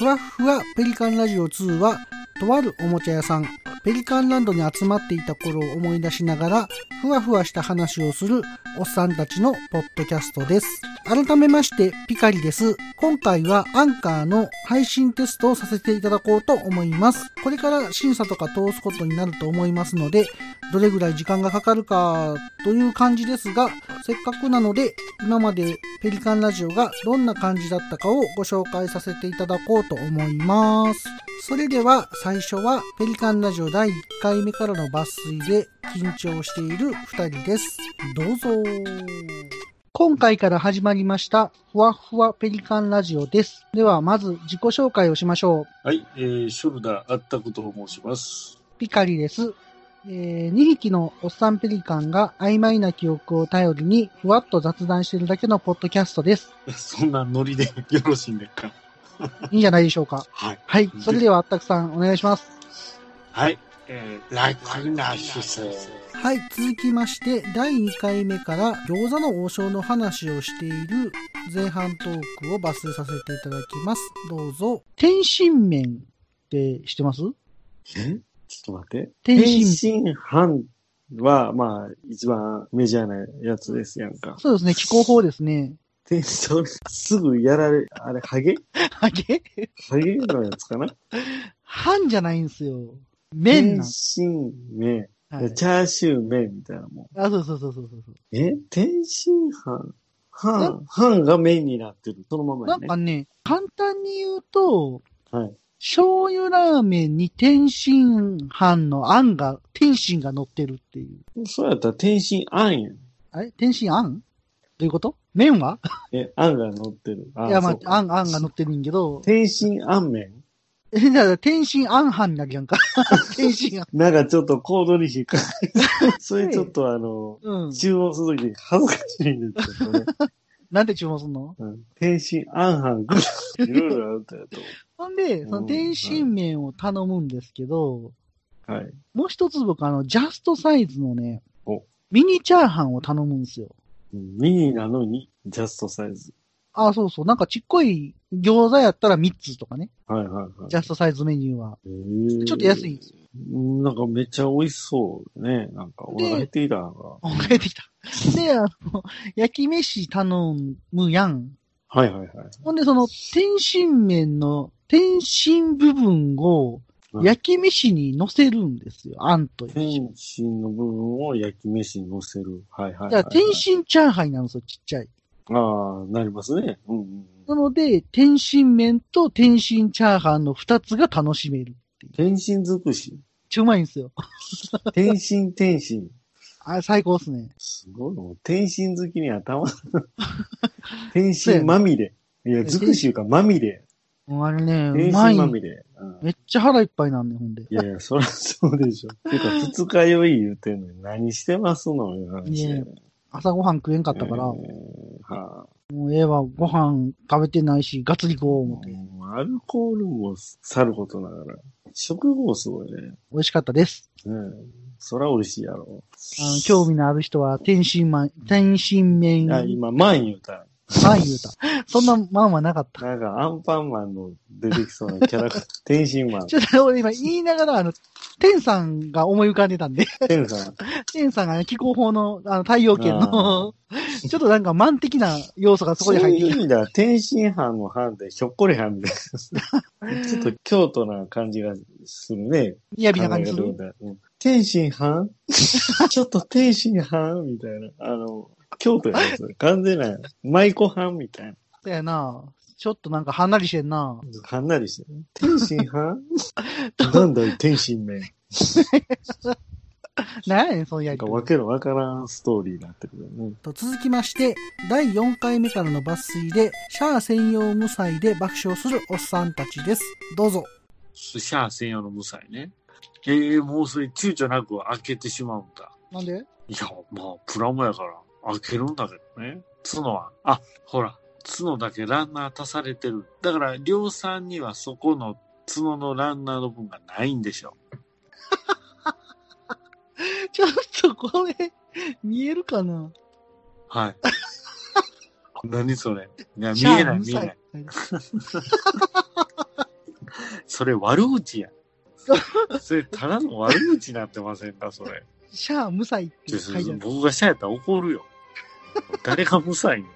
ふわふわペリカンラジオ2は、とあるおもちゃ屋さん、ペリカンランドに集まっていた頃を思い出しながら、ふわふわした話をするおっさんたちのポッドキャストです。改めまして、ピカリです。今回はアンカーの配信テストをさせていただこうと思います。これから審査とか通すことになると思いますので、どれぐらい時間がかかるかという感じですが、せっかくなので、今までペリカンラジオがどんな感じだったかをご紹介させていただこうと思います。それでは最初はペリカンラジオ第1回目からの抜粋で緊張している2人です。どうぞ。今回から始まりました、ふわふわペリカンラジオです。では、まず自己紹介をしましょう。はい、えー、ショルダーあったことを申します。ピカリです。えー、2匹のおっさんペリカンが曖昧な記憶を頼りにふわっと雑談しているだけのポッドキャストです。そんなノリで よろしいんですか？いいんじゃないでしょうか。はい。はい。それではあったくさんお願いします。はい。えー、楽な姿勢。はい。続きまして、第2回目から餃子の王将の話をしている前半トークを抜粋させていただきます。どうぞ。天津麺って知ってます？え？ちょっと待って。天天津津飯は、まあ、一番メジャーなやつですやんか。そうですね。気候法ですね。天津、すぐやられ、あれ、ハゲ？ハゲ？ハゲのやつかな？飯じゃないんですよ。麺天。津麺、はいチャーシュー麺みたいなもん。あ、そうそうそうそうそう。え？天津飯？飯、飯が麺になってる。そのままなやね。んかね、簡単に言うと、はい。醤油ラーメンに天津飯のあんが、天津が乗ってるっていう。そうやったら天津あんやん。あれ？天津あん？どういうこと？麺は？え、あんが乗ってる。あいや、まそうかあ、あん、あんが乗ってるんやけど、天津あん麺？え、だから天津あん飯になるやんか。天津あん。なんかちょっとコードに引っかかる。それちょっとあの、うん。注文するとき恥ずかしいんですけどね。なんで注文すんの？うん天津あんはんぐらい、いろいろあるとやと。ほんで、その天津麺を頼むんですけど、はい。もう一つ僕あの、ジャストサイズのねお、ミニチャーハンを頼むんですよ。うんミニなのに、ジャストサイズ。あ、そうそう。なんかちっこい餃子やったら3つとかね。はいはいはい。ジャストサイズメニューは。へーちょっと安いんですよ。うんなんかめっちゃ美味しそうね。なんかお腹減ってきたなんか。あ、帰ってきた。で、あの、焼き飯頼むやん。はいはいはい。ほんで、その、天津麺の、天津部分を、うん焼き飯に乗せるんですよ。あんと一緒に。天津の部分を焼き飯に乗せる。はいはい、はい。だから、天津チャーハンになるんですよ、ちっちゃい。ああ、なりますね。うんうんなので、天津麺と天津チャーハンの二つが楽しめる。天津尽くし？ちょうまいんですよ。天津天津。あ最高っすね。すごいの。天津好きに頭。天津まみれ。いや、尽くしいうかまみれ。あれね、う天まい津。まみれ。うんめっちゃ腹いっぱいなんね、ほんで。いやいや、そりゃそうでしょ。てか、二日酔い言うてんのに何してますのよ、話朝ごはん食えんかったから、えーはもうええわ、ご飯食べてないし、ガッツリこう思あって。もうアルコールもさることながら、食後すごいね。美味しかったです。うん。そら美味しいやろ。あの、興味のある人は、天津まん、天津麺、あ、今、マン言うた。マン言うた。そんなマンはなかった。なんか、アンパンマンの出てきそうなキャラクター、天津マン。ちょっと俺今言いながら、あの、天さんが思い浮かんでたんで、天さん。天さんがね気候法の、あの、太陽圏の、ちょっとなんか満的な要素がそこに入ってる。いう意味では、天津飯の飯でひょっこり飯みたいな。ちょっと京都な感じがするね。雅な感じする。天津飯 ちょっと天津飯みたいな。あの、京都やねそれ完全な、舞妓飯みたいな。だよな。ちょっとなんかはんなりしてんな。はんなりしてる。天津飯な んだい天津麺。なんやねん、そのやりなんかわけのわからんストーリーになってくるよね。と続きまして、第4回目からの抜粋で、シャア専用無彩で爆笑するおっさんたちです。どうぞ。シャア専用の無彩ね。ええもうそれ躊躇なく開けてしまうんだ。なんで？いや、まあ、プラモやから開けるんだけどね。角は、あ、ほら、角だけランナー足されてる。だから、量産にはそこの角のランナーの分がないんでしょ。ちょっとこれ、見えるかな？はい。何それいや、見えない、見えない。それ悪口や。それただの悪口になってませんか、それ。シャア無才って書いてある。僕がシャアやったら怒るよ。誰が無才ねんって。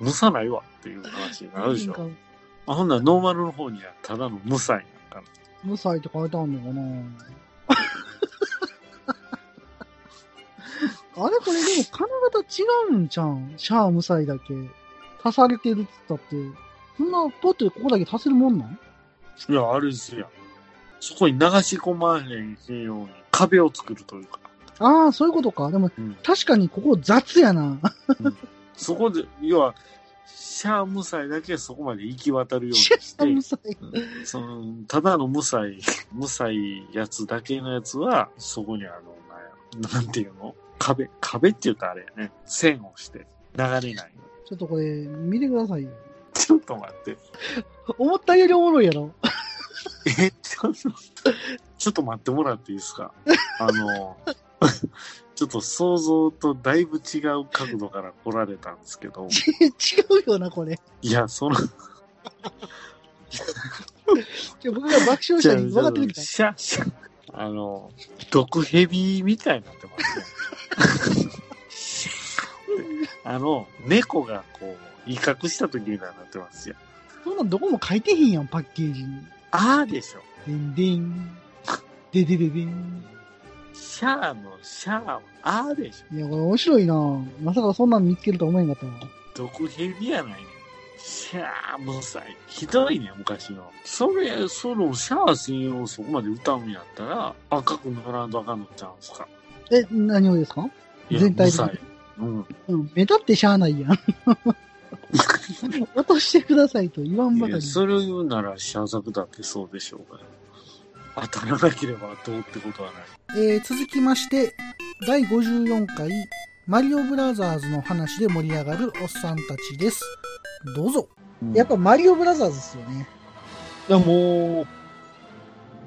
無さないわっていう話になるでしょ。あほんならノーマルの方にはただの無才なんかな。無才って書いてあるのかな あれこれでも金型違うんじゃん？シャア無才だけ。足されてるっつったって。そんな、ポットでここだけ足せるもんなん？いや、あれですよ。そこに流し込まへんように壁を作るというか。ああ、そういうことか。でも、うん確かにここ雑やな。そこで、要は、シャア無才だけそこまで行き渡るようにシしャア無て、才。その、ただの無才、無才やつだけのやつは、そこにあの、なんやなんていうの？壁、壁って言うとあれやね。線をして、流れない。ちょっとこれ、見てくださいよ。ちょっと待って。思ったよりおもろいやろ。え、ちょっと、ちょっと待ってもらっていいですか？あの、ちょっと想像とだいぶ違う角度から来られたんですけど、違うよな、これ。いや、その、僕が爆笑したに分かってくれた。シャ、シャ、あの、毒蛇みたいになってますね。あの、猫がこう、威嚇した時みたいになってますよ。そんなんどこも書いてへんやん、パッケージに。あーでしょ。でんでん。ででででん。シャアのシャアはあーでしょ。いや、これ面白いなまさかそんなん見つけると思えんかったわ。毒蛇やないねん。シャア無才。ひどいね、昔の。それ、そのシャア専用をそこまで歌うんやったら、赤く塗らんとあかんのちゃうんすか。え、何をですか？全体的に？無才。うん。うん、目立ってしゃあないやん。落としてくださいと言わんばかり。それを言うなら、シャザクだってそうでしょうが。当たらなければどうってことはない。えー、続きまして、第54回、マリオブラザーズの話で盛り上がるおっさんたちです。どうぞ。うん、やっぱマリオブラザーズですよね。いや、もう、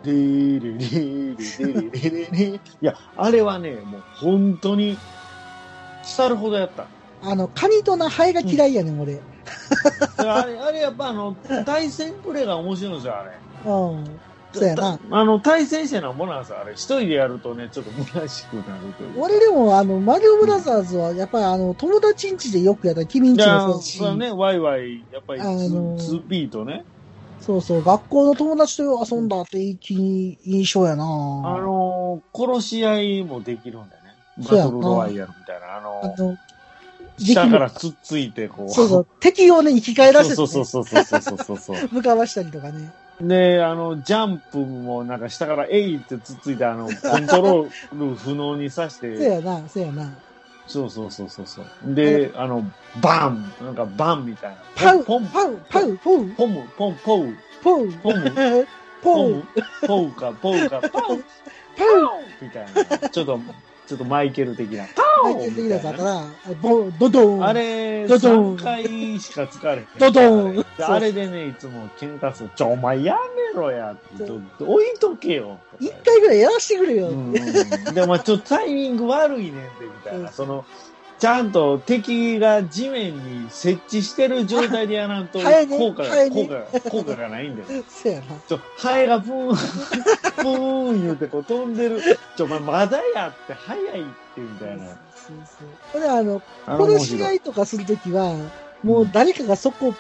でーれれれれ。いや、あれはね、もう本当に、腐るほどやった。あの、カニとナハエが嫌いやね、うん、俺。あれ、あれやっぱあの、対戦プレーが面白いんですよ、あれ。うん。そうやな。あの、対戦者のもなんさ、あれ、一人でやるとね、ちょっと虚しくなるという。俺でも、あの、マリオブラザーズは、やっぱり、あの、友達んちでよくやった、君んちのそう。そうね、ワイワイ、やっぱり、あのー、2P とね。そうそう、学校の友達と遊んだっていい気印象やなあのー、殺し合いもできるんだよね。バトルロワイヤルみたいな、あのー、あの下からつっついて、こう。そうそう、敵をね、生き返らせて、ね、そうそうそうそうそうそうそう。向かわしたりとかね。で、あの、ジャンプもなんか下からえいってつっついて、あの、コントロール不能にさしそうて、やな、そうやな。そうそうそうそうそう。で、あの、バン。なんかバンみたいな。パウ、ポン、パウ、パウ、ポウ、ポム、ポン、ポウ、ポウ、ポム、ポウ。ポウか、ポウか、ポウ、パウ、みたいな。ちょっと、ちょっとマイケル的な。なやつあったら、ボドドン。あれ、ドドン3回しか使われへん。ドドンであれでね、いつも喧嘩する。ちょ、お前やめろや。ちょ置いとけよ。一回ぐらいやらしてくれよ。でもちょっとタイミング悪いねんで、みたいな。その、ちゃんと敵が地面に設置してる状態でやらんと、効果が、効果が、効果がないんだよ。そうやな。ちょ、ハエがブーン、ブーン言うてこう飛んでる。ちょ、お前まだやって早いって、みたいな。そうそう。これあの、殺し合いとかするときは、もう誰かがそこ、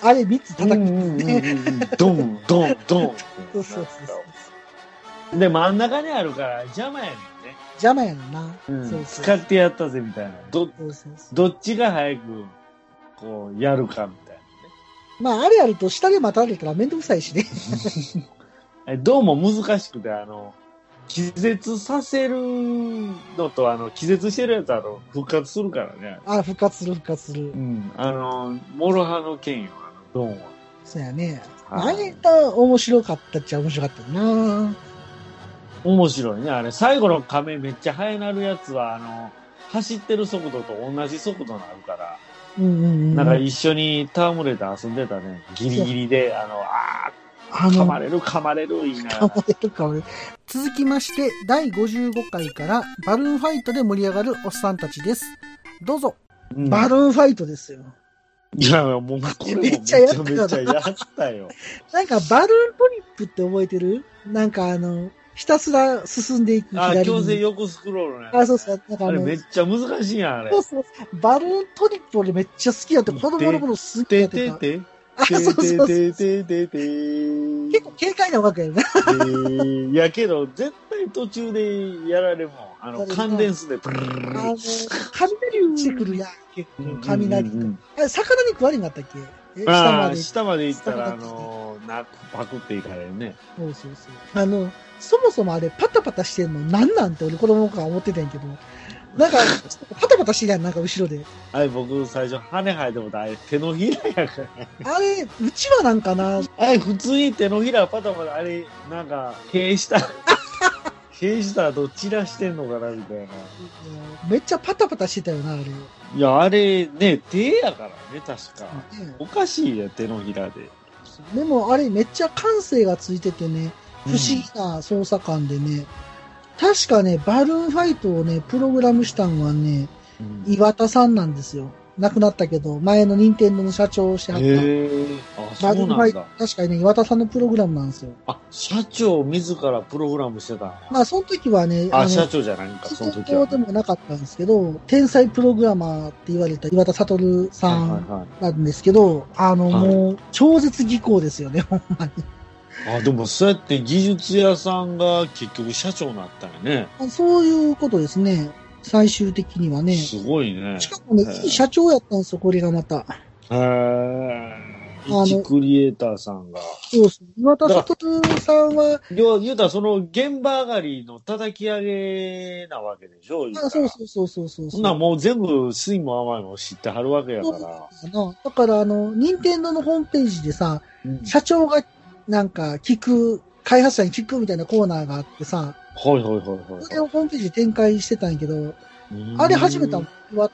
あれ3つ叩くうんうんんうんですね。うんドン、ドン、ドン。そうそうそう。で、真ん中にあるから邪魔やねんね。邪魔やねんな。うんそうそう。使ってやったぜ、みたいな。ど、そうそうそう。どっちが早く、こう、やるか、みたいまあ、あれやると下で待たれたらめんどくさいしね。どうも難しくて、あの、気絶させるのと、あの、気絶してるやつは、あの、復活するからね。あ、復活する復活するう。ん。あの、諸刃の剣よ、あの、ドンは。そうやね。はいあれが面白かったっちゃ面白かったな面白いね、あれ。最後の亀めっちゃ速なるやつは、あの、走ってる速度と同じ速度になるから、うんうんうん。なんか一緒に戯れて遊んでたね。ギリギリで、あの、ああー、噛まの、れる噛まれる言いながら。かまれるかまれる。続きまして、第55回からバルーンファイトで盛り上がるおっさんたちです。どうぞ。うんバルーンファイトですよ。いや、もう、これもめめちゃっちゃやっためちゃやったよ。なんかバルーントリップって覚えてる？なんかあの、ひたすら進んでいくあ、強制横スクロールね。あ、そうそう。なんかあの、あれめっちゃ難しいやん、あれそう。そう。バルーントリップ俺めっちゃ好きやって、子供の頃すっげえやてってた。てて。あ、そうそうそう。ててて。結構軽快な音楽やね。えーいやけど、絶対途中でやられもん。あの、カンデンスでプルルルあの、雷落ちてくるやん。結構、雷。あれ、魚に食われんかったっけ？え下まで。下まで行ったら、あのパクっていかれるね。そうそうそう。あの、そもそもあれ、パタパタしてんのなんなんて俺子供の頃思ってたんやけど。なんか、パタパタしてるやん、なんか後ろで。あれ、僕、最初、羽生えてもあれ、手のひらやから。あれ、うちはなんかな、あれ、普通に手のひらパタパタ、あれ、なんか、塀下、塀下と散らしてんのかな、みたいな。めっちゃパタパタしてたよな、あれ。いや、あれ、ね、手やからね、確か。ねおかしいや、手のひらで。でもあれめっちゃ感性がついててね、不思議な操作感でね、確かね、バルーンファイトをね、プログラムしたんはね、うん岩田さんなんですよ。亡くなったけど、前の任天堂の社長をしてはった。バルーンファイト確かにね、岩田さんのプログラムなんですよ。あ、社長自らプログラムしてたまあ、その時はね、あ、の社長じゃないんか、その時は。そうでもなかったんですけど、天才プログラマーって言われた岩田悟さん。なんですけど、あの、はいもう、超絶技巧ですよね、ほんまに。あ、でもそうやって技術屋さんが結局社長になったんやね。そういうことですね。最終的にはね。すごいね。しかもね、いい社長やったんですよ、これがまた。へえ。あの一クリエイターさんが。そうそう。岩田悟さんは、要は言うたらその現場上がりの叩き上げなわけでしょあそうそうそうそうそうそんなんもう全部酸いも甘いも知ってはるわけやから。なだから、あの、任天堂のホームページでさ、うん社長がなんか聞く、開発者に聞くみたいなコーナーがあってさ、はいはいはいそれをホームページで展開してたんやけど、はい。あれ始めたうんの岩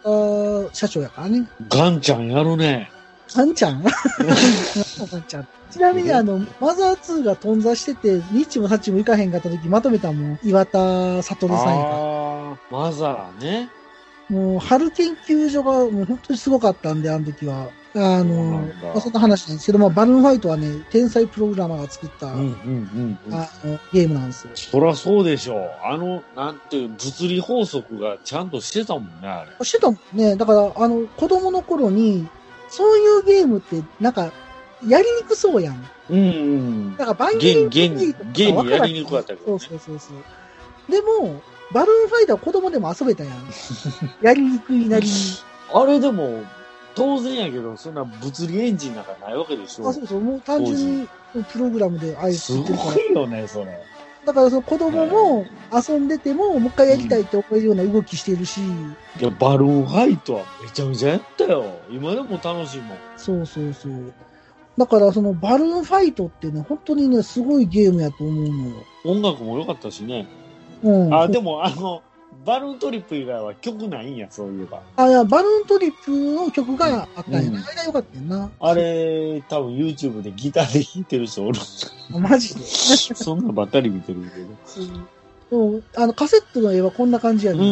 田社長やからね。ガンちゃんやるね。ガンちゃん？ガンちゃん。ちなみにあの、マザー2が頓挫してて、ニッチもサッチもいかへんかった時まとめたもん、岩田悟さんやから。ああ、マザーね。もう、春研究所がもう本当にすごかったんで、あの時は。あの、まあ、そんな話なんですけど、まあ、バルーンファイトはね、天才プログラマーが作った、うんうんうんうん。あのゲームなんですよ。そらそうでしょう。あの、なんていう、物理法則がちゃんとしてたもんね、あれ。してたもんね。だから、あの、子供の頃に、そういうゲームって、なんか、やりにくそうやん。うんうん。だから、バンゲリン現現現にやりにくかったけどねそうそうそうそう。でも、バルーンファイターは子供でも遊べたやん。やりにくいなりに。あれでも、当然やけど、そんな物理エンジンなんかないわけでしょ。あ、そうそう、もう単純にプログラムでああいうす作ってるからご。いよね、それ。だからその子供も遊んでても、もう一回やりたいって思えるような動きしてるし、いや、バルーンファイトはめちゃめちゃやったよ。今でも楽しいもん。そうそうそう。だからそのバルーンファイトってね、本当にね、すごいゲームやと思うのよ。音楽も良かったしね。うん。あ、でも、あの、バルーントリップ以外は曲ないんや、そういえば。あ、いや、バルーントリップの曲があったんやうんな。あれが良かったよな。あれ、多分 YouTube でギターで弾いてる人おる。あマジで？そんなんばっかり見てるけど。そうあの、カセットの絵はこんな感じやうね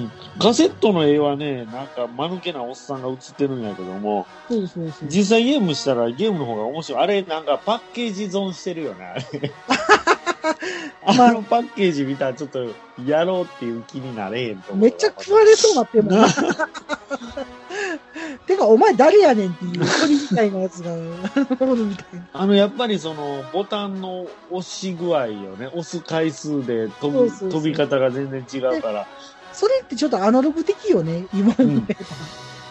んな。ん。カセットの絵はね、なんか間抜けなおっさんが写ってるんやけども、そうそうそう。実際ゲームしたらゲームの方が面白い。あれ、なんかパッケージ損してるよね、あれ。まああのパッケージ見たらちょっとやろうっていう気になれへんと思う。めっちゃ食われそうなってもんな。てか、お前誰やねんっていう鳥みたいなやつが。あの、やっぱりその、ボタンの押し具合よね。押す回数で飛び飛び方が全然違うから。それってちょっとアナログ的よね、今のうん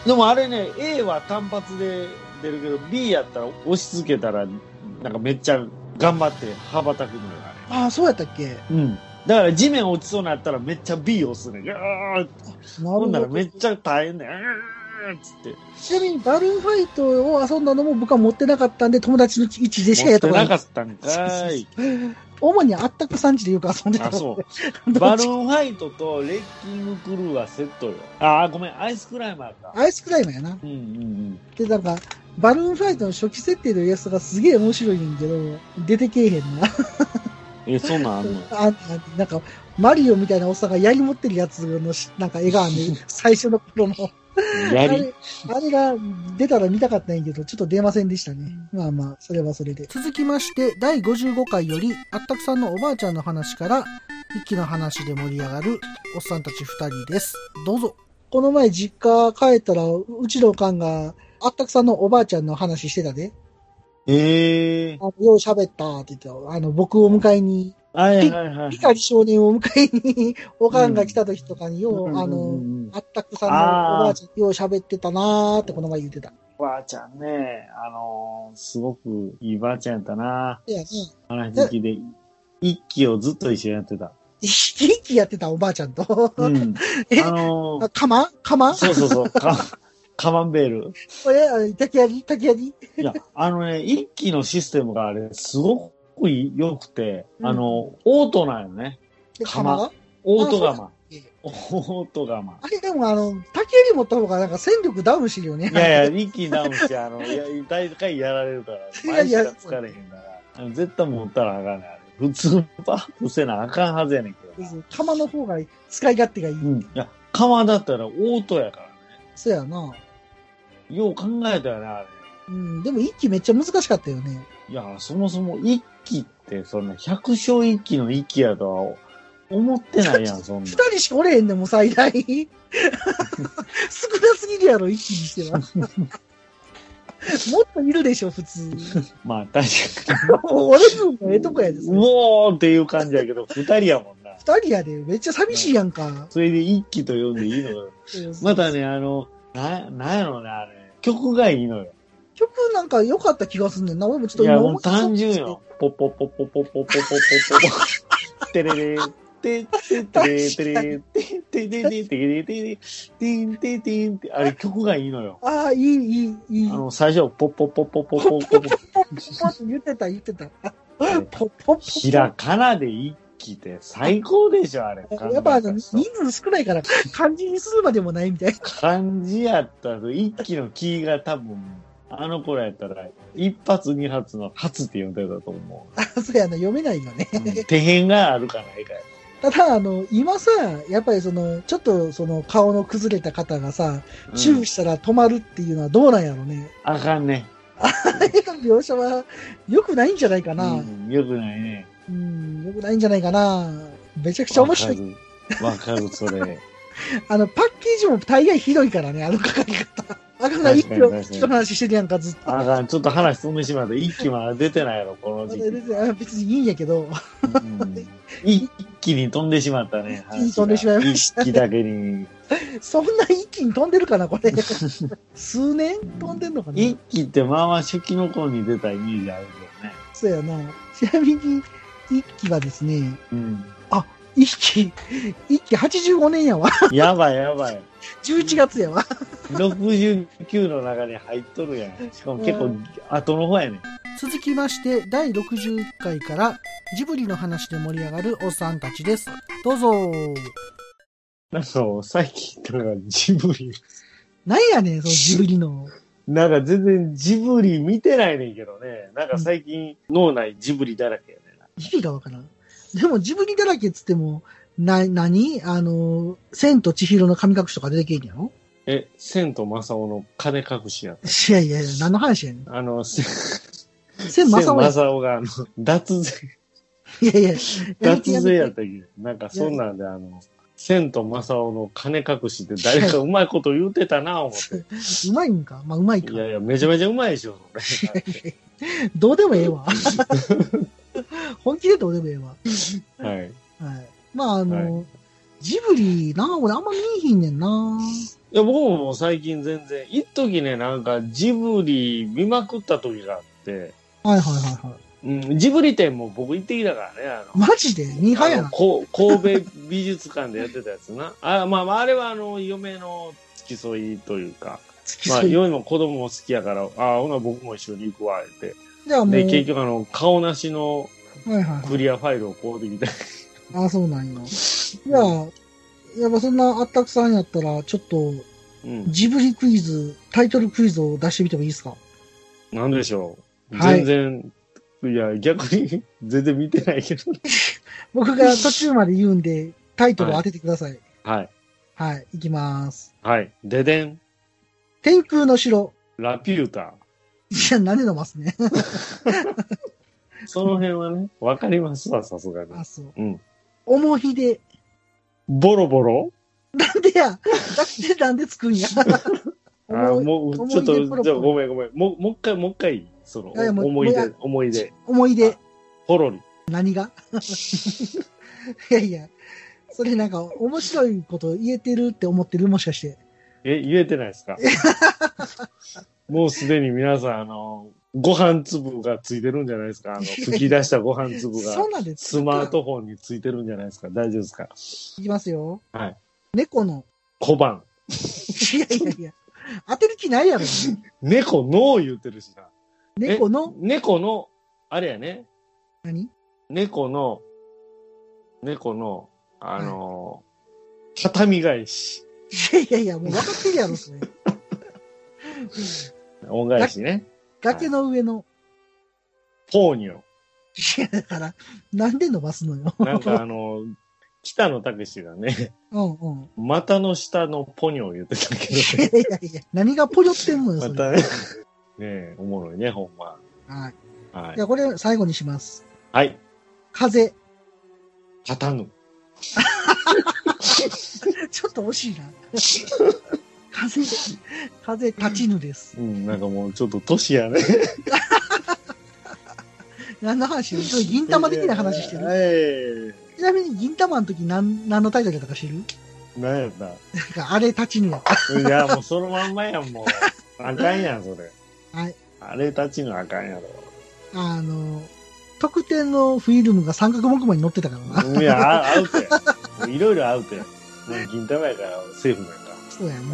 でもあれね、A は単発で出るけど、B やったら押し続けたら、なんかめっちゃ頑張って羽ばたくのよ、あれ。ああ、そうやったっけ？うん。だから地面落ちそうになったらめっちゃ B 押すね。ガーッなほんなるほどらめっ。ちゃ大変だよ。うーっつって。ちなみに、バルーンファイトを遊んだのも僕は持ってなかったんで、友達の位置でしかやったことない。かったんかーい。主にあったくさんちでよく遊んでたあ、そう。う。バルーンファイトとレッキングクルーはセットよ。あー、ごめん、アイスクライマーか。アイスクライマーやな。うんうんうん。で、なんか、バルーンファイトの初期設定のやつがすげえ面白いんやけど、出てけえへんな。え、そんなん？あんのあなんか、マリオみたいなおっさんが槍持ってるやつのし、なんか絵があんね 最初の頃の。やり。あれ、あれが出たら見たかったんやけど、ちょっと出ませんでしたね。まあまあ、それはそれで。続きまして、第55回より、あったくさんのおばあちゃんの話から、一気の話で盛り上がるおっさんたち二人です。どうぞ。この前実家帰ったら、うちのおかんが、あったくさんのおばあちゃんの話してたで。ええあの、よう喋ったって言ってた。あの、僕を迎えに、はいはいはい。ピカリ少年を迎えに、おかんが来た時とかに、よう、あうんうんの、うんあったくさんのおばあちゃん、よう喋ってたなーってこの前言ってた。おばあちゃんね、あのーすごくいいばあちゃんやったな。いやね、話好きで、一期をずっと一緒にやってた。一気やってたおばあちゃんと。うん。えあのーあカマンカマンそうそうそう、カカマンベール。これ、あの竹やり竹やりいや、あのね、一期のシステムがあれ、すごく良くて、うんあの、オートなんよね。で、カマオートガマあ。オートガマ。あれでもあの、竹やり持った方がなんか戦力ダウンしてるよね。いやいや、一気ダウンして、あの、いや、大体やられるから、前しか疲れへんから、あの絶対持ったらあかんねんあれ。普通パップせなあかんはずやねんけどな。釜の方が使い勝手がいい。うん。いや、釜だったらオートやからね。そうやな。よう考えたよね、あれ。うん、でも一気めっちゃ難しかったよね。いや、そもそも一気って、そんな百姓一気の一気やとは思ってないやん、そんな二。人しかおれへんねん、もう最大。少なすぎるやろ、一気にしては。もっといるでしょ、普通。まあ、確か俺分もええとこやでう。おーっていう感じやけど、二人やもんな。二人やで、めっちゃ寂しいやんか。それで一気と呼んでいいのよ。またね、あの、な、なんやろうね、あれ。曲がいいのよ。曲なんか良かった気がすんねんな。俺もちょっといや、も単純よ。ポッポッポッポッポッポッポッポッポッポッ。テレレてててれてれててててててててんててんって、あれ曲がいいのよ。ああ、いい、いい、いい。あの、最初、ポッポッポッポッポッポッポッポッ。ポッと言ってた、言ってた。ポッポッポッひらかなで一気って最高でしょ、あれ。やっぱ人人数少ないから、漢字にするまでもないみたいな。漢字やったら、一気のキーが多分、あの頃やったら、一発二発の発って呼んでたと思 あ、そうやな、読めないよね。う。うん手辺があるかないかや。ただ、あの、今さ、やっぱりその、ちょっとその顔の崩れた方がさ、うんチューしたら止まるっていうのはどうなんやろね。あかんね。あれの描写は良くないんじゃないかな。ううん、ん、よくないね。良くないんじゃないかな。めちゃくちゃ面白い。い。わかる、それ。あの、パッケージも大概ひどいからね、あの書かれ方。あかんない、一挙、一の話してるやんか、ずっと。あかん、ちょっと話飛んでしまった。一気まだ出てないやろ、この時期。あ別にいいんやけど、うん一気に飛んでしまったね。一気に飛んでしまいましたね一気だけに。そんな一気に飛んでるかな、これ。数年飛んでんのかな一気ってまあまあ初期の頃に出たイメージあるけどね。そうやな。ちなみに、一期はですね、うん。一期、一期85年やわ。やばいやばい。11月やわ。69の中に入っとるやん。しかも結構うん後の方やねん。続きまして、第61回から、ジブリの話で盛り上がるおっさんたちです。どうぞ。なんか最近とかジブリ、なんやねん、そのジブリの。なんか全然ジブリ見てないねんけどね。なんか最近脳内ジブリだらけ。意味がわからん。でも、ジブリだらけっつっても、な、なにあの、千と千尋の神隠しとか出てけんやろ？え、千と正雄の金隠しやった。いやいやいや、何の話やねん。あの、千 千正雄や。正雄があの、脱税、いやいや、脱税やったっけ？なんかそんなんであの、千と正雄の金隠しって誰かうまいこと言うてたな思って。うまいんか？まあ、うまいかい。やいや、めちゃめちゃうまいでしょ。どうでもええわ。本気でどうでもええわ。はい。はい。まあ、あの、はジブリ、な、俺あんま見えひんねんな。いや、僕ももう最近全然、一時ね、なんかジブリ見まくった時があって、はいはいはいはい。うん、ジブリ店も僕行ってきたからね、あの、マジで？ミーハーやな。あのこ神戸美術館でやってたやつな。あまあまあ、あれはあの、嫁の付き添いというか、まあ、い。嫁も子供も好きやから、ああ、ほな僕も一緒に行くわ、って。じゃあもう、で、結局あの、顔なしのはいはいはい。クリアファイルをこうできた。あ、そうなんや。じゃあ、やっぱそんなあったくさんやったら、ちょっと、うん。ジブリクイズ、タイトルクイズを出してみてもいいですか？なんでしょう。はい全然、い、や、逆に全然見てないけど。僕が途中まで言うんで、タイトルを当ててください。はい。はい、いきます。はい。ででん。天空の城。ラピュータ。いや、何で飲ますね。その辺はね、わかりますわ、さすがに。あ、そう。うん。おもひで。ボロボロ？なんでや？だってなんでつくんや？あもう、ちょっと、出ポロポロじゃあごめんごめん。もう、もう一回、もう一回、その、いやいやもう思い出もうや、思い出。思い出。ポロリ。何が？いやいや。それなんか面白いこと言えてるって思ってる？もしかして。え、言えてないですか？もうすでに皆さん、あの、ご飯粒がついてるんじゃないですかあの、吹き出したご飯粒がそ。んなんでスマートフォンについてるんじゃないですか大丈夫ですか？いきますよ。はい。猫の。小判。いやいやいや。当てる気ないやろ。猫の言ってるしな。猫の、猫の、あれやね。何？猫の、猫の、あのー畳返し。いやいやいや、もう分かってるやろ、それ。恩返しね。崖の上の。ポーニョ。いや、だから、なんで伸ばすのよ。なんかあのー北野武がね、うんうん。股の下のポニョを言ってたけいや。いやいや、何がぽよってんのよ、それ。またね。ねえ、おもろいね、ほんま。はい。はいじゃ。あ、これ最後にします。はい。風。立たぬ。ちょっと惜しいな。風、風立ちぬです。うん、なんかもうちょっと年やね。何の話？よちょっと銀玉的な話してる？る。ちなみに銀玉の時何、何のタイトルだったか知る？えなんやった？なんかあれ立ちぬやった。いや、もうそのまんまやん、もう。あかんやん、それ。はい。あれたちのあかんやろ。あの、特典のフィルムが三角木馬に乗ってたからな。いや、あアウトや。いろいろアウトや。銀玉やからセーフなんか。そうやな。う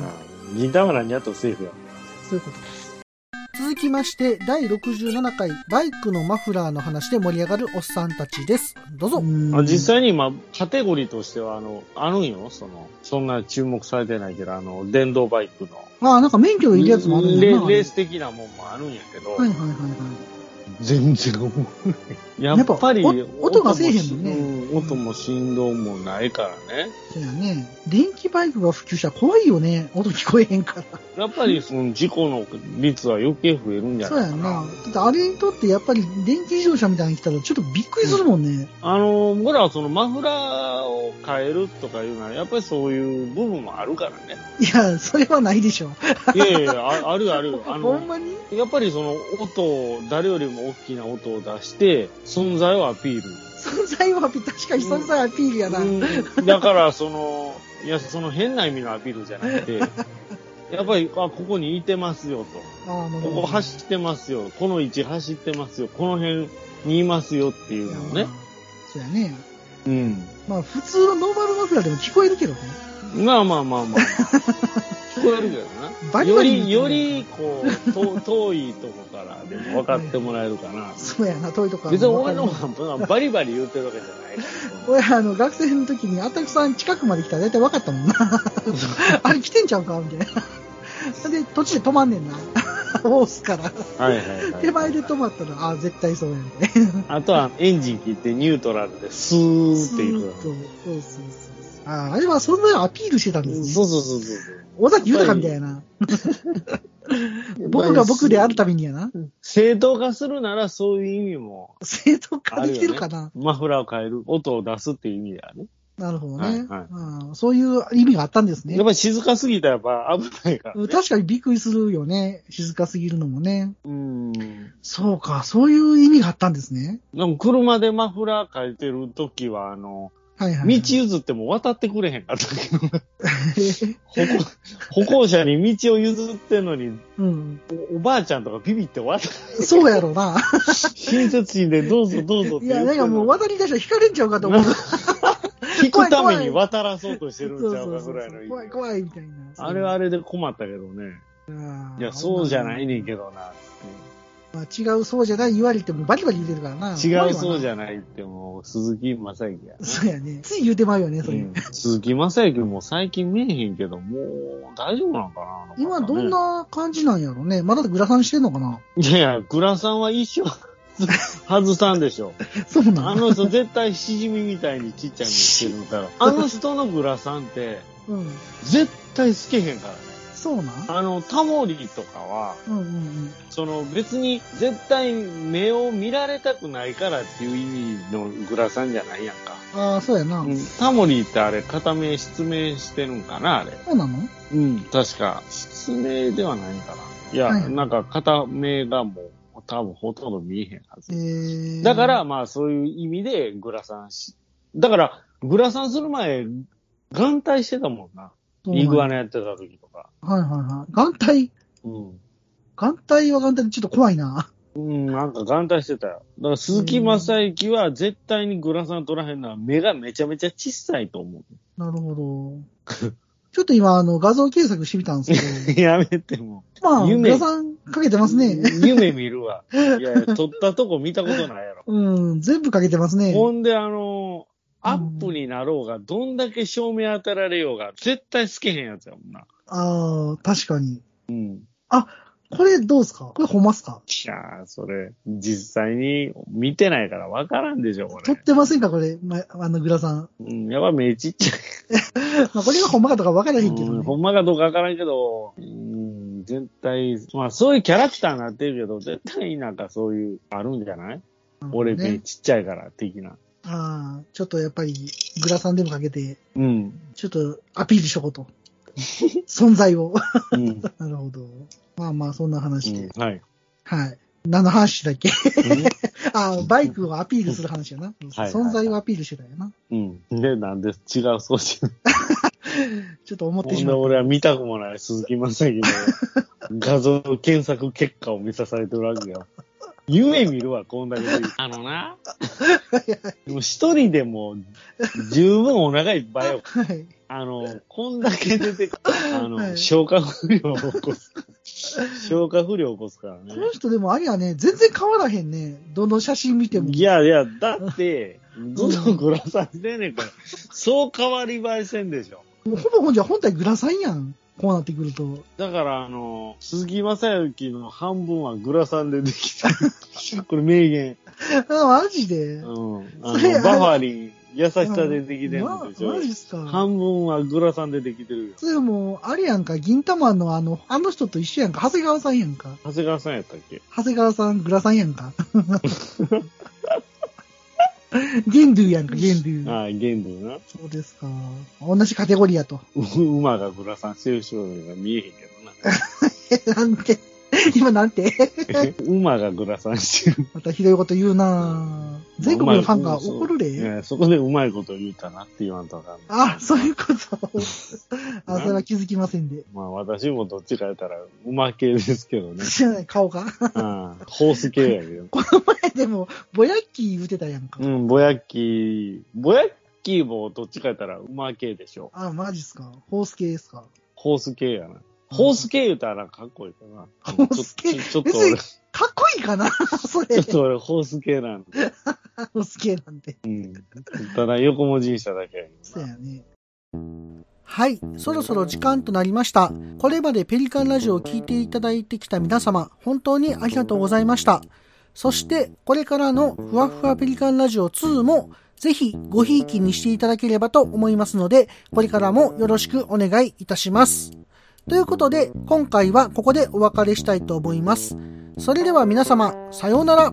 ん銀玉なんやとセーフや。そういうことです。続きまして、第67回、バイクのマフラーの話で盛り上がるおっさんたちです。どうぞ。あ実際に今、カテゴリーとしては、あの、あるんよ。その、そんな注目されてないけど、あの、電動バイクの。ああ、なんか免許いるやつもあるんレ。レース的なもんもあるんやけど、はいはいはいはい。全然思わない。やっぱり、音がせえへんもんねうん音も振動もないからね。そうやね。電気バイクが普及したら怖いよね。音聞こえへんから。やっぱりその事故の率は余計増えるんじゃそうないかな。やんな。だってあれにとってやっぱり電気自動車みたいに来たらちょっとびっくりするもんね。あの、僕らはそのマフラーを変えるとかいうのは、やっぱりそういう部分もあるからね。いや、それはないでしょ。いやいやあ、あるある。あほんの、まに？やっぱりその音を、誰よりも大きな音を出して、存在をアピール。存在は確かに存在アピールやな。うんだから、その、いや、その変な意味のアピールじゃなくて、やっぱり、あ、ここにいてますよと。ここ。走ってますよ。この位置走ってますよ。この辺にいますよっていうのをね。そうやね。うん。まあ普通のノーマルマフラーでも聞こえるけどね。まあまあまあまあ。聞こえるけどな。バリバリより、より、こう、と遠いとこからでも分かってもらえるかな。そうやな、遠いとこ別に俺のわか方がバリバリ言ってるわけじゃないから。俺、あの、学生の時に、あたくさん近くまで来たら大体分かったもんな。あれ来てんちゃうかみたいな。で、途中で止まんねんな。押すから。はいはいはい。手前で止まったら、あ絶対そうやね。あとはエンジン切ってニュートラルでスーっていく。スーッとそうそうそう。ああれはそんなアピールしてたんですね。そうそうそうそう。尾崎豊みたいな。僕が僕であるためにやな。正当化するならそういう意味も、正当化できてるかな。マフラーを変える、音を出すっていう意味ではね。なるほどね、はいはいうんそういう意味があったんですねやっ。ぱり静かすぎたらやっぱ危ないから、ね。確かにびっくりするよね。静かすぎるのもね。うん。そうか、そういう意味があったんですね。でも車でマフラー変えてるときは、あの、はいはい、はい。道譲っても渡ってくれへんかったけど、歩行歩行者に道を譲ってんのに、うん。おおばあちゃんとかビビって渡、そうやろうな。親切心でどうぞどうぞっていや、なんかもう渡り出したら引かれんちゃうかと思う。引くために渡らそうとしてるんちゃうかぐらいの怖い怖いみたいな。あれはあれで困ったけどね。いや、そうじゃないねんけどな。まあ、違うそうじゃない言われてもバリバリ言うてるからな。違うそうじゃゃないってもう、鈴木正幸やな。そうやね。つい言うてまうよね、それ。うん鈴木正幸も最近見えへんけど、もう大丈夫なのかな今どんな感じなんやろね。まだグラサンしてんのかないやいや、グラさんは一生 外さんでしょ。そうなんあの人絶対しじみみたいにちっちゃいのしてるから。あの人のグラさんって、うん。絶対透けへんからね。そうなん？あの、タモリとかは、うんうんうん。その別に絶対目を見られたくないからっていう意味のグラサンじゃないやんか。ああ、そうやな。うん、タモリってあれ片目失明してるんかなあれ。そうなの？うん、確か。失明ではないんかな。いや、はいなんか片目がもう多分ほとんど見えへんはず。えー、だから、、まあそういう意味でグラサンし、だからグラサンする前、眼帯してたもんな。イグアナやってた時とか。はいはいはい。眼帯、うん。眼帯は眼帯でちょっと怖いな。うん、なんか眼帯してたよ。だから鈴木正幸は絶対にグラサン取らへんのは目がめちゃめちゃ小さいと思なるほど。ちょっと今、あの、画像検索してみたんですけう。やめても。ど、まあ、夢グラサンかけてますね。夢見るわ。いやいや、撮ったとこ見たことないやろ。うん、全部かけてますね。ほんで、あのアップになろうが、どんだけ照明当てられようが、絶対透けへんやつやもんな。ああ、確かに。うん。これどうですか？これほんますか？いやー、それ、実際に見てないから分からんでしょ、これ。撮ってませんか？これ、ま、あのグラサン。うん、やっぱ目ちっちゃい。まあ、これがほんまかとか分からへんけどうん、ね。ほんまかどうか分からんけど、うん、絶対、まあそういうキャラクターになってるけど、絶対なんかそういう、あるんじゃない、俺目ね。ちっちゃいから、的な。ああ、ちょっとやっぱり、グラサンでもかけて、うん。ちょっとアピールしとこうと。存在を。うん。なるほど。まあまあ、そんな話で。うんはい。はい。何の話だっけ？うん ああ、バイクをアピールする話やな。はい存在をアピールしてたよな。うん。で、なんで違う装置 ちょっと思ってしまった。俺は見たくもない鈴木正樹の 画像検索結果を見さされてるわけよ。夢見るわ、こんだけで。あのな。でも一人でも十分お腹いっぱいよ。はい。あの、こんだけ出てく あの、はい消化不良を起こす。消化不良を起こすからねこ。の人でもあれやね、全然変わらへんね。どの写真見ても。いやいや、だって、ずっとグラサンしてんねんから、そう変わり映えせんでしょ。もうほぼほんじゃ本体グラサンやん。こうなってくると。だから、あの、鈴木正幸の半分はグラサンでできてる。これ名言。あ、マジで？うん。あの、バファリン、優しさでできてるまんでしょマ。ジっすか。半分はグラサンでできてるよ。それもう、あれやんか、銀玉のあの、あの人と一緒やんか、長谷川さんやんか。長谷川さんやったっけ？長谷川さん、グラサンやんか。ゲンドゥやんか、ゲンドゥ。ああ、ゲンドゥな。そうですか。同じカテゴリーやと。う馬がグラサンしてる人が見えへんけえ、なんて、今なんて？馬がグラサンしてる。またひどいこと言うなぁ全国のファンが怒るで。そこでうまいこと言うたなって言わんとあかんない。あ、そういうこと。あ、それは気づきませんで。まあ私もどっちか言ったら馬系ですけどね。知らない、顔が。うん。ホース系やけど。この前でも、ぼやっきー言うてたやんか。うん、ぼやっきー、ぼやっきーもどっちか言ったら馬系でしょ。あ、マジっすか。ホース系ですか。ホース系やな。ホース系言うたらかっこいいかな。ホース系？ちょっと俺、ちかっこいいかな？それ ょっ。と俺ホース系なんで。ホース系なんて。うん。ただ横文字にしただけやけどな。そうやね。はい、そろそろ時間となりました。これまでペリカンラジオを聞いていただいてきた皆様、本当にありがとうございました。そして、これからのふわふわペリカンラジオ2も、ぜひごひいきにしていただければと思いますので、これからもよろしくお願いいたします。ということで、今回はここでお別れしたいと思います。それでは皆様、さようなら。